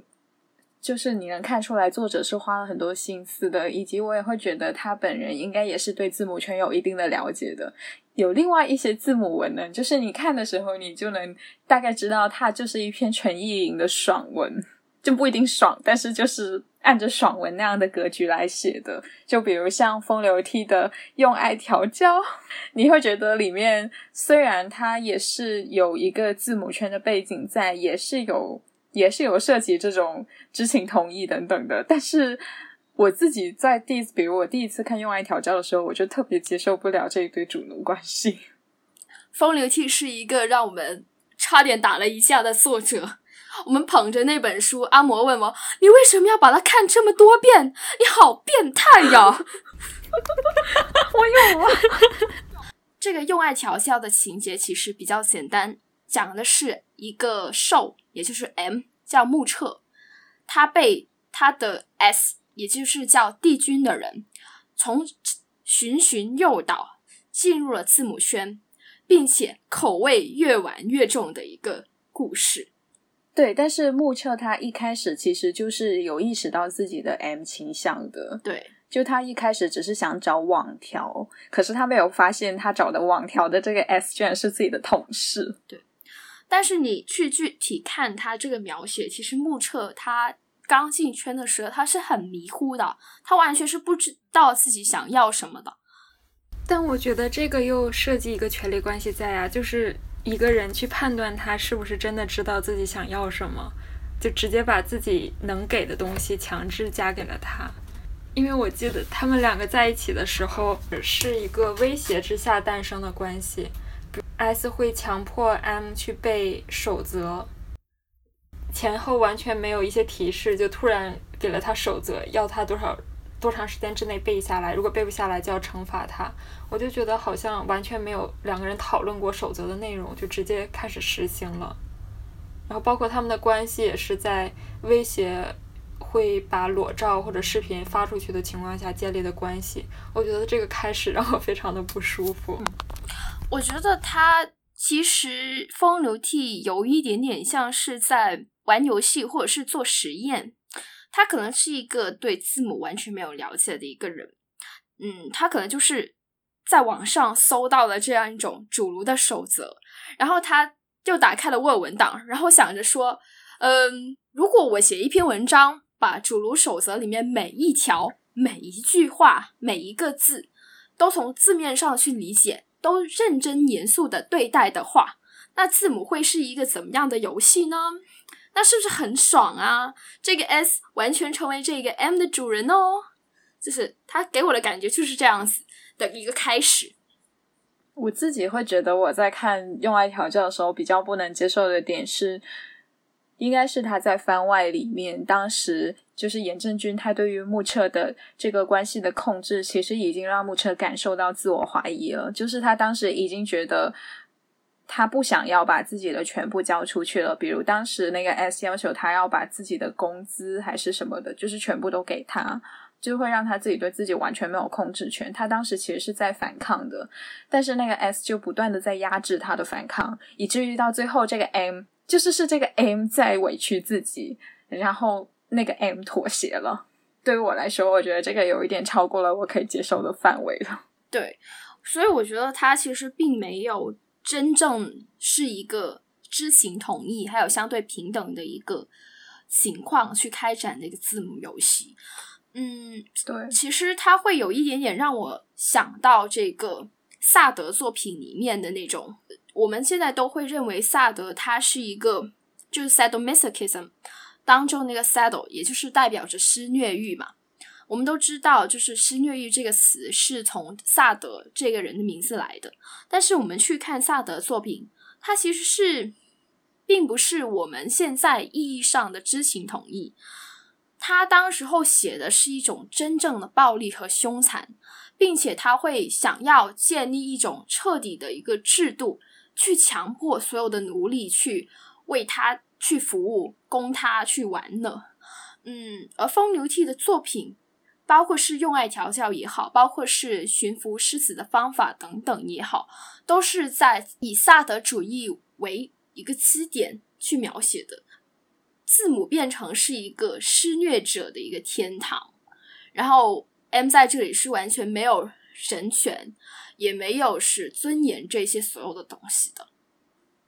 就是你能看出来，作者是花了很多心思的，以及我也会觉得他本人应该也是对字母圈有一定的了解的。有另外一些字母文呢，就是你看的时候，你就能大概知道它就是一篇纯意淫的爽文，就不一定爽，但是就是按着爽文那样的格局来写的。就比如像风流倜的用爱调教，你会觉得里面虽然它也是有一个字母圈的背景在，也是有。也是有涉及这种知情同意等等的，但是我自己在第，比如我第一次看《用爱调教》的时候，我就特别接受不了这一对主奴关系。风流倜是一个让我们差点打了一架的作者，我们捧着那本书，阿嬷问我：“你为什么要把它看这么多遍？你好变态呀！”我有啊。这个用爱调教的情节其实比较简单，讲的是一个受。也就是 M 叫穆彻，他被他的 S，也就是叫帝君的人，从循循诱导进入了字母圈，并且口味越玩越重的一个故事。对，但是穆彻他一开始其实就是有意识到自己的 M 倾向的。对，就他一开始只是想找网条，可是他没有发现他找的网条的这个 S 居然是自己的同事。对。但是你去具体看他这个描写，其实穆彻他刚进圈的时候，他是很迷糊的，他完全是不知道自己想要什么的。但我觉得这个又涉及一个权力关系在啊，就是一个人去判断他是不是真的知道自己想要什么，就直接把自己能给的东西强制加给了他。因为我记得他们两个在一起的时候是一个威胁之下诞生的关系，S 会强迫 M 去背守则，前后完全没有一些提示，就突然给了他守则，要他多少多长时间之内背下来，如果背不下来就要惩罚他。我就觉得好像完全没有两个人讨论过守则的内容，就直接开始实行了。然后包括他们的关系也是在威胁。会把裸照或者视频发出去的情况下建立的关系，我觉得这个开始让我非常的不舒服。我觉得他其实风流倜有一点点像是在玩游戏或者是做实验，他可能是一个对字母完全没有了解的一个人。嗯，他可能就是在网上搜到了这样一种主炉的守则，然后他就打开了 Word 文档，然后想着说，嗯，如果我写一篇文章。把主炉守则里面每一条、每一句话、每一个字，都从字面上去理解，都认真严肃的对待的话，那字母会是一个怎么样的游戏呢？那是不是很爽啊？这个 S 完全成为这个 M 的主人哦，就是他给我的感觉就是这样子的一个开始。我自己会觉得我在看用爱调教的时候，比较不能接受的点是。应该是他在番外里面，当时就是严正军，他对于木彻的这个关系的控制，其实已经让木彻感受到自我怀疑了。就是他当时已经觉得他不想要把自己的全部交出去了。比如当时那个 S 要求他要把自己的工资还是什么的，就是全部都给他，就会让他自己对自己完全没有控制权。他当时其实是在反抗的，但是那个 S 就不断的在压制他的反抗，以至于到最后这个 M。就是是这个 M 在委屈自己，然后那个 M 妥协了。对于我来说，我觉得这个有一点超过了我可以接受的范围了。对，所以我觉得他其实并没有真正是一个知情同意，还有相对平等的一个情况去开展的一个字母游戏。嗯，对，其实他会有一点点让我想到这个萨德作品里面的那种。我们现在都会认为萨德他是一个，就是 sadomasochism 当中那个 sado，也就是代表着施虐欲嘛。我们都知道，就是施虐欲这个词是从萨德这个人的名字来的。但是我们去看萨德作品，他其实是并不是我们现在意义上的知情同意。他当时候写的是一种真正的暴力和凶残，并且他会想要建立一种彻底的一个制度。去强迫所有的奴隶去为他去服务，供他去玩乐。嗯，而风流倜的作品，包括是用爱调教也好，包括是驯服狮子的方法等等也好，都是在以萨德主义为一个基点去描写的。字母变成是一个施虐者的一个天堂，然后 M 在这里是完全没有神权。也没有是尊严这些所有的东西的。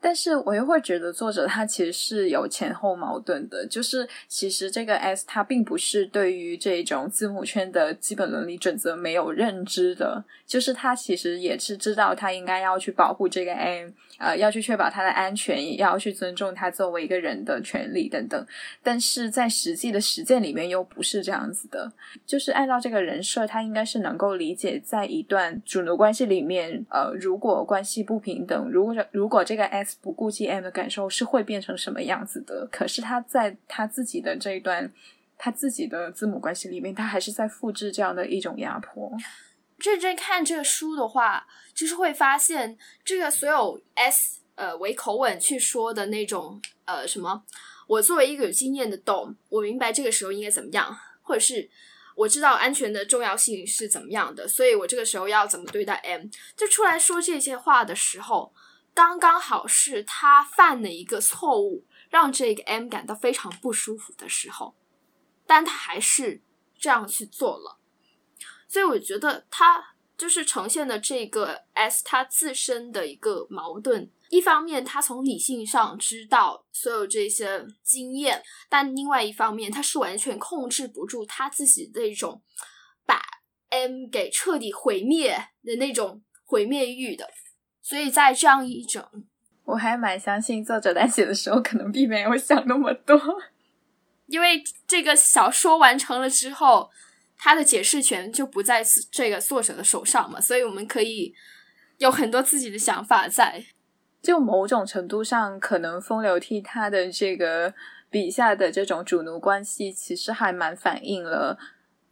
但是我又会觉得作者他其实是有前后矛盾的，就是其实这个 S 他并不是对于这种字母圈的基本伦理准则没有认知的，就是他其实也是知道他应该要去保护这个 M，呃，要去确保他的安全，也要去尊重他作为一个人的权利等等。但是在实际的实践里面又不是这样子的，就是按照这个人设，他应该是能够理解在一段主奴关系里面，呃，如果关系不平等，如果如果这个 S 不顾及 M 的感受是会变成什么样子的？可是他在他自己的这一段他自己的字母关系里面，他还是在复制这样的一种压迫。认真看这个书的话，就是会发现这个所有 S 呃为口吻去说的那种呃什么，我作为一个有经验的 Dom，我明白这个时候应该怎么样，或者是我知道安全的重要性是怎么样的，所以我这个时候要怎么对待 M，就出来说这些话的时候。刚刚好是他犯了一个错误，让这个 M 感到非常不舒服的时候，但他还是这样去做了，所以我觉得他就是呈现的这个 S 他自身的一个矛盾。一方面，他从理性上知道所有这些经验，但另外一方面，他是完全控制不住他自己的一种把 M 给彻底毁灭的那种毁灭欲的。所以在这样一种，我还蛮相信作者在写的时候可能并没有想那么多，因为这个小说完成了之后，它的解释权就不在这个作者的手上嘛，所以我们可以有很多自己的想法在。就某种程度上，可能风流倜他的这个笔下的这种主奴关系，其实还蛮反映了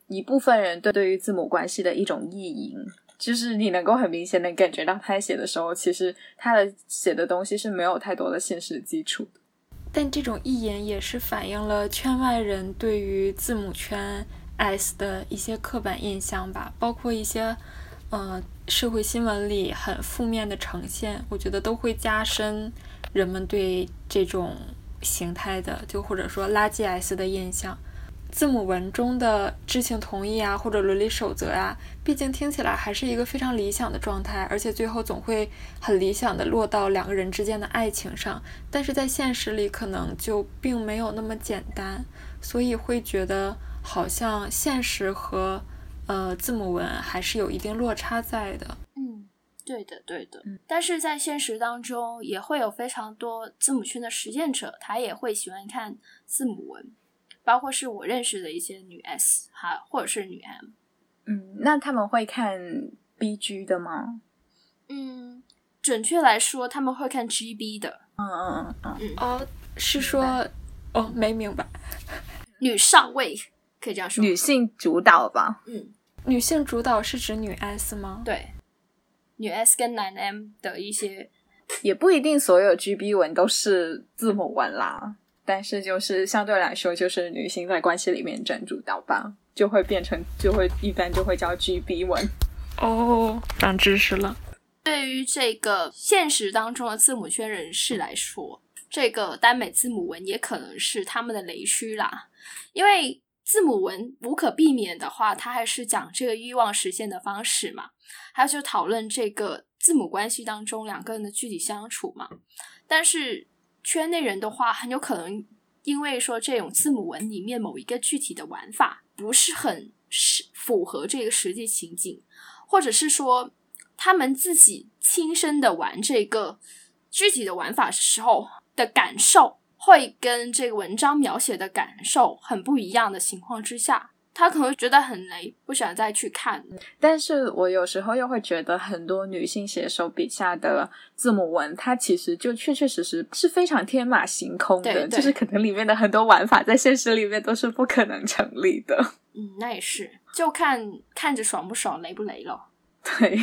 一部分人对对于字母关系的一种意淫。就是你能够很明显的感觉到，他写的时候，其实他的写的东西是没有太多的现实基础的。但这种意淫也是反映了圈外人对于字母圈 S 的一些刻板印象吧，包括一些。嗯，社会新闻里很负面的呈现，我觉得都会加深人们对这种形态的，就或者说垃圾 S 的印象。字母文中的知情同意啊，或者伦理守则啊，毕竟听起来还是一个非常理想的状态，而且最后总会很理想的落到两个人之间的爱情上。但是在现实里，可能就并没有那么简单，所以会觉得好像现实和。呃，字母文还是有一定落差在的。嗯，对的，对的。嗯，但是在现实当中，也会有非常多字母圈的实践者，他也会喜欢看字母文，包括是我认识的一些女 S 哈，或者是女 M。嗯，那他们会看 BG 的吗？嗯，准确来说，他们会看 GB 的。嗯嗯嗯嗯。哦，是说，哦，没明白。女上位。可以这样说，女性主导吧。嗯，女性主导是指女 S 吗？对，女 S 跟男 M 的一些，也不一定所有 GB 文都是字母文啦。但是就是相对来说，就是女性在关系里面占主导吧，就会变成就会一般就会叫 GB 文。哦，长知识了。对于这个现实当中的字母圈人士来说，这个耽美字母文也可能是他们的雷区啦，因为。字母文无可避免的话，它还是讲这个欲望实现的方式嘛，还有就讨论这个字母关系当中两个人的具体相处嘛。但是圈内人的话，很有可能因为说这种字母文里面某一个具体的玩法不是很是符合这个实际情景，或者是说他们自己亲身的玩这个具体的玩法时候的感受。会跟这个文章描写的感受很不一样的情况之下，他可能会觉得很雷，不想再去看。但是我有时候又会觉得，很多女性写手笔下的字母文，它其实就确确实实是非常天马行空的，就是可能里面的很多玩法在现实里面都是不可能成立的。嗯，那也是，就看看着爽不爽，雷不雷了。对。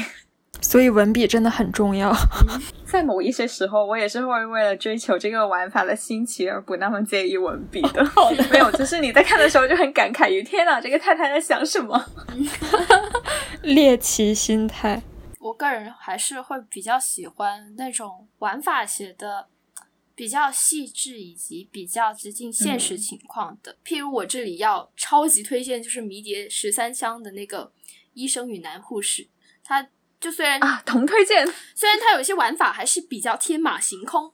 所以文笔真的很重要，在某一些时候，我也是会为了追求这个玩法的新奇而不那么介意文笔的。没有，就是你在看的时候就很感慨于天哪，这个太太在想什么？猎奇心态。我个人还是会比较喜欢那种玩法写的比较细致以及比较接近现实情况的。譬如我这里要超级推荐，就是《迷迭十三香》的那个医生与男护士，他。就虽然啊，同推荐，虽然它有一些玩法还是比较天马行空，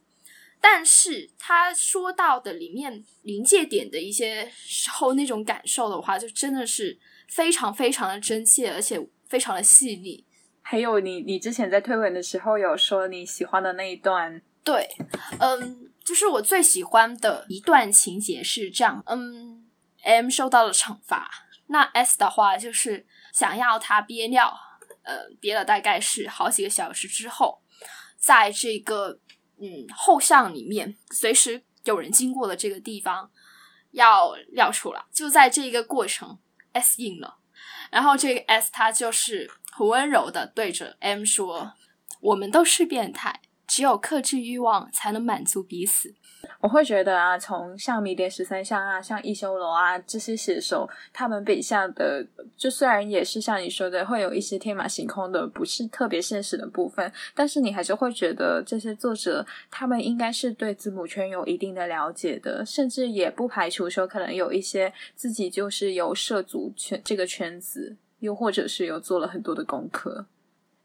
但是他说到的里面临界点的一些时候那种感受的话，就真的是非常非常的真切，而且非常的细腻。还有你，你之前在推文的时候有说你喜欢的那一段，对，嗯，就是我最喜欢的一段情节是这样，嗯，M 受到了惩罚，那 S 的话就是想要他憋尿。呃，憋了大概是好几个小时之后，在这个嗯后巷里面，随时有人经过的这个地方要尿出来，就在这个过程，S 硬了，然后这个 S 他就是很温柔的对着 M 说：“我们都是变态，只有克制欲望才能满足彼此。”我会觉得啊，从像迷迭十三香啊，像一修罗啊这些写手，他们笔下的就虽然也是像你说的，会有一些天马行空的，不是特别现实的部分，但是你还是会觉得这些作者他们应该是对字母圈有一定的了解的，甚至也不排除说可能有一些自己就是有涉足圈这个圈子，又或者是有做了很多的功课。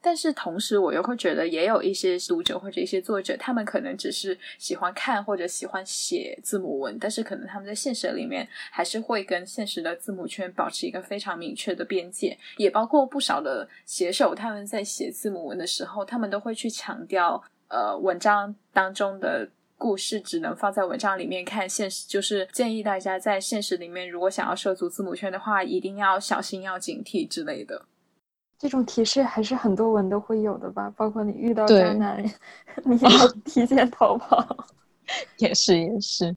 但是同时，我又会觉得，也有一些读者或者一些作者，他们可能只是喜欢看或者喜欢写字母文，但是可能他们在现实里面还是会跟现实的字母圈保持一个非常明确的边界。也包括不少的写手，他们在写字母文的时候，他们都会去强调，呃，文章当中的。故事只能放在文章里面看，现实就是建议大家在现实里面，如果想要涉足字母圈的话，一定要小心、要警惕之类的。这种提示还是很多文都会有的吧？包括你遇到渣男，你要提前逃跑。也是也是，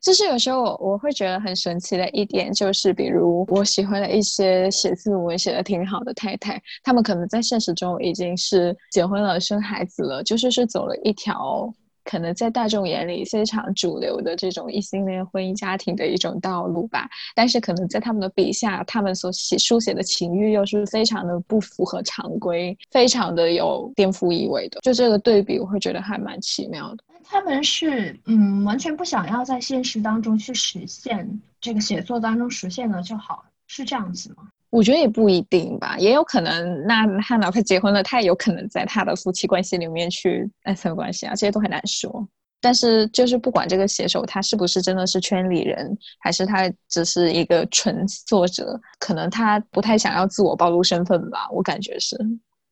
就是有时候我我会觉得很神奇的一点，就是比如我喜欢的一些写字母文写的挺好的太太，他们可能在现实中已经是结婚了、生孩子了，就是是走了一条。可能在大众眼里非常主流的这种异性恋婚姻家庭的一种道路吧，但是可能在他们的笔下，他们所写书写的情欲又是非常的不符合常规，非常的有颠覆意味的。就这个对比，我会觉得还蛮奇妙的。他们是嗯，完全不想要在现实当中去实现这个写作当中实现了就好，是这样子吗？我觉得也不一定吧，也有可能。那他哪怕结婚了，他也有可能在他的夫妻关系里面去爱层关系啊，这些都很难说。但是就是不管这个写手他是不是真的是圈里人，还是他只是一个纯作者，可能他不太想要自我暴露身份吧。我感觉是。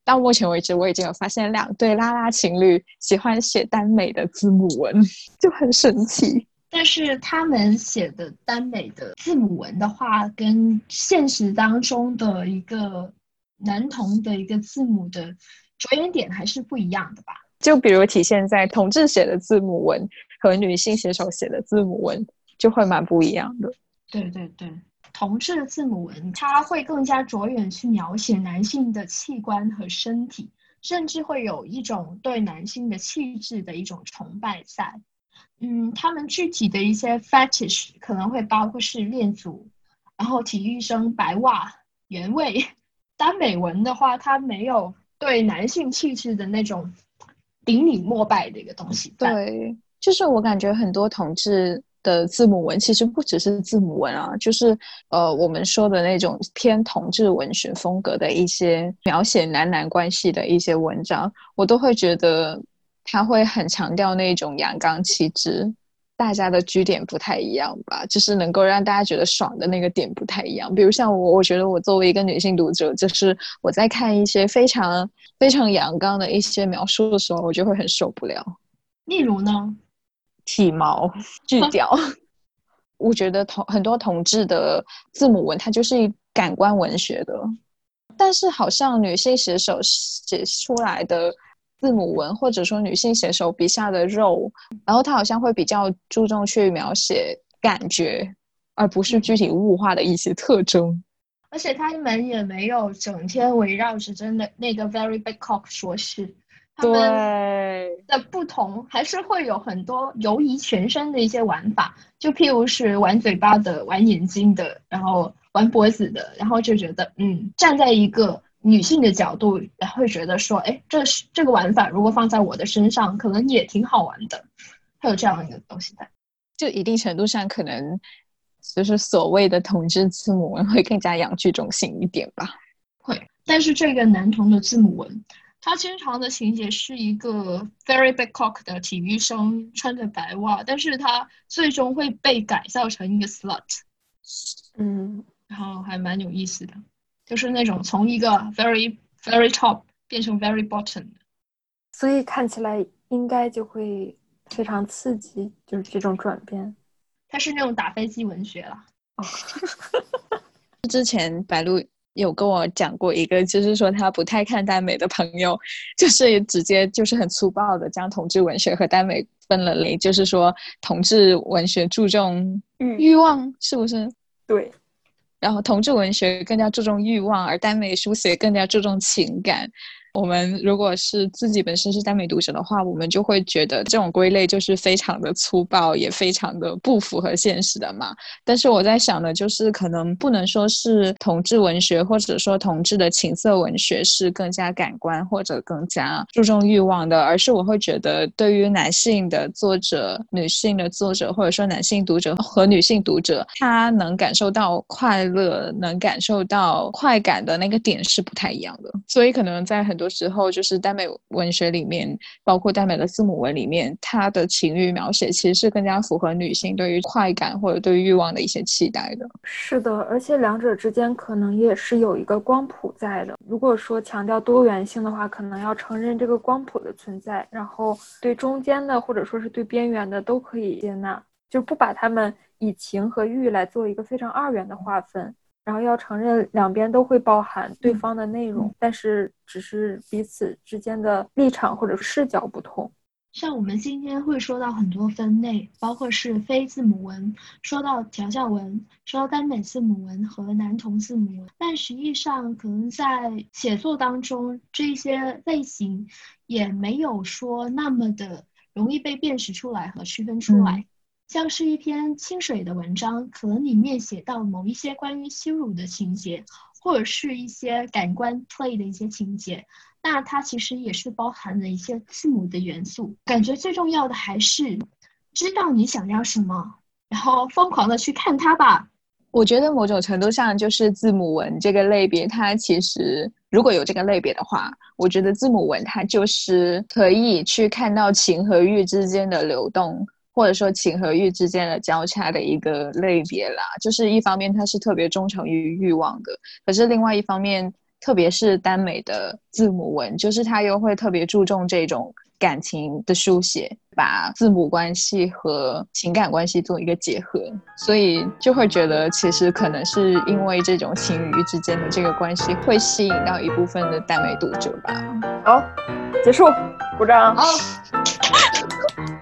到目前为止，我已经有发现两对拉拉情侣喜欢写耽美的字母文，就很神奇。但是他们写的耽美的字母文的话，跟现实当中的一个男童的一个字母的着眼点还是不一样的吧？就比如体现在同志写的字母文和女性写手写的字母文，就会蛮不一样的。对对对，同志的字母文，它会更加着眼去描写男性的器官和身体，甚至会有一种对男性的气质的一种崇拜在。嗯，他们具体的一些 fetish 可能会包括是恋足，然后体育生、白袜、原味。耽美文的话，它没有对男性气质的那种顶礼膜拜的一个东西。对，就是我感觉很多同志的字母文其实不只是字母文啊，就是呃我们说的那种偏同志文学风格的一些描写男男关系的一些文章，我都会觉得。他会很强调那种阳刚气质，大家的居点不太一样吧，就是能够让大家觉得爽的那个点不太一样。比如像我，我觉得我作为一个女性读者，就是我在看一些非常非常阳刚的一些描述的时候，我就会很受不了。例如呢，体毛、巨屌，我觉得同很多同志的字母文，它就是感官文学的，但是好像女性写手写出来的。字母文，或者说女性写手笔下的肉，然后他好像会比较注重去描写感觉，而不是具体物化的一些特征。而且他们也没有整天围绕着真的那个 very big cock 说事，他们的不同还是会有很多游移全身的一些玩法，就譬如是玩嘴巴的、玩眼睛的，然后玩脖子的，然后就觉得嗯，站在一个。女性的角度会觉得说，哎，这是这个玩法，如果放在我的身上，可能也挺好玩的。会有这样一个东西在，就一定程度上，可能就是所谓的同志字母文会更加养具中性一点吧。会，但是这个男童的字母文，他经常的情节是一个 very big cock 的体育生穿着白袜，但是他最终会被改造成一个 slut。嗯，然后还蛮有意思的。就是那种从一个 very very top 变成 very bottom，所以看起来应该就会非常刺激，就是这种转变。它是那种打飞机文学了。哦，之前白鹿有跟我讲过一个，就是说他不太看耽美的朋友，就是直接就是很粗暴的将同志文学和耽美分了类，就是说同志文学注重欲望，是不是？对。然后，同志文学更加注重欲望，而耽美书写更加注重情感。我们如果是自己本身是耽美读者的话，我们就会觉得这种归类就是非常的粗暴，也非常的不符合现实的嘛。但是我在想的，就是可能不能说是同志文学，或者说同志的情色文学是更加感官或者更加注重欲望的，而是我会觉得，对于男性的作者、女性的作者，或者说男性读者和女性读者，他能感受到快乐、能感受到快感的那个点是不太一样的。所以可能在很多时候就是耽美文学里面，包括耽美的字母文里面，它的情欲描写其实是更加符合女性对于快感或者对于欲望的一些期待的。是的，而且两者之间可能也是有一个光谱在的。如果说强调多元性的话，可能要承认这个光谱的存在，然后对中间的或者说是对边缘的都可以接纳，就不把他们以情和欲来做一个非常二元的划分。然后要承认两边都会包含对方的内容，但是只是彼此之间的立场或者视角不同。像我们今天会说到很多分类，包括是非字母文，说到调教文，说到单美字母文和男同字母文，但实际上可能在写作当中，这些类型也没有说那么的容易被辨识出来和区分出来。像是一篇清水的文章，可能里面写到某一些关于羞辱的情节，或者是一些感官 play 的一些情节，那它其实也是包含了一些字母的元素。感觉最重要的还是知道你想要什么，然后疯狂的去看它吧。我觉得某种程度上就是字母文这个类别，它其实如果有这个类别的话，我觉得字母文它就是可以去看到情和欲之间的流动。或者说情和欲之间的交叉的一个类别啦，就是一方面他是特别忠诚于欲望的，可是另外一方面，特别是耽美的字母文，就是他又会特别注重这种感情的书写，把字母关系和情感关系做一个结合，所以就会觉得其实可能是因为这种情与欲之间的这个关系，会吸引到一部分的耽美读者吧。好，结束，鼓掌。好。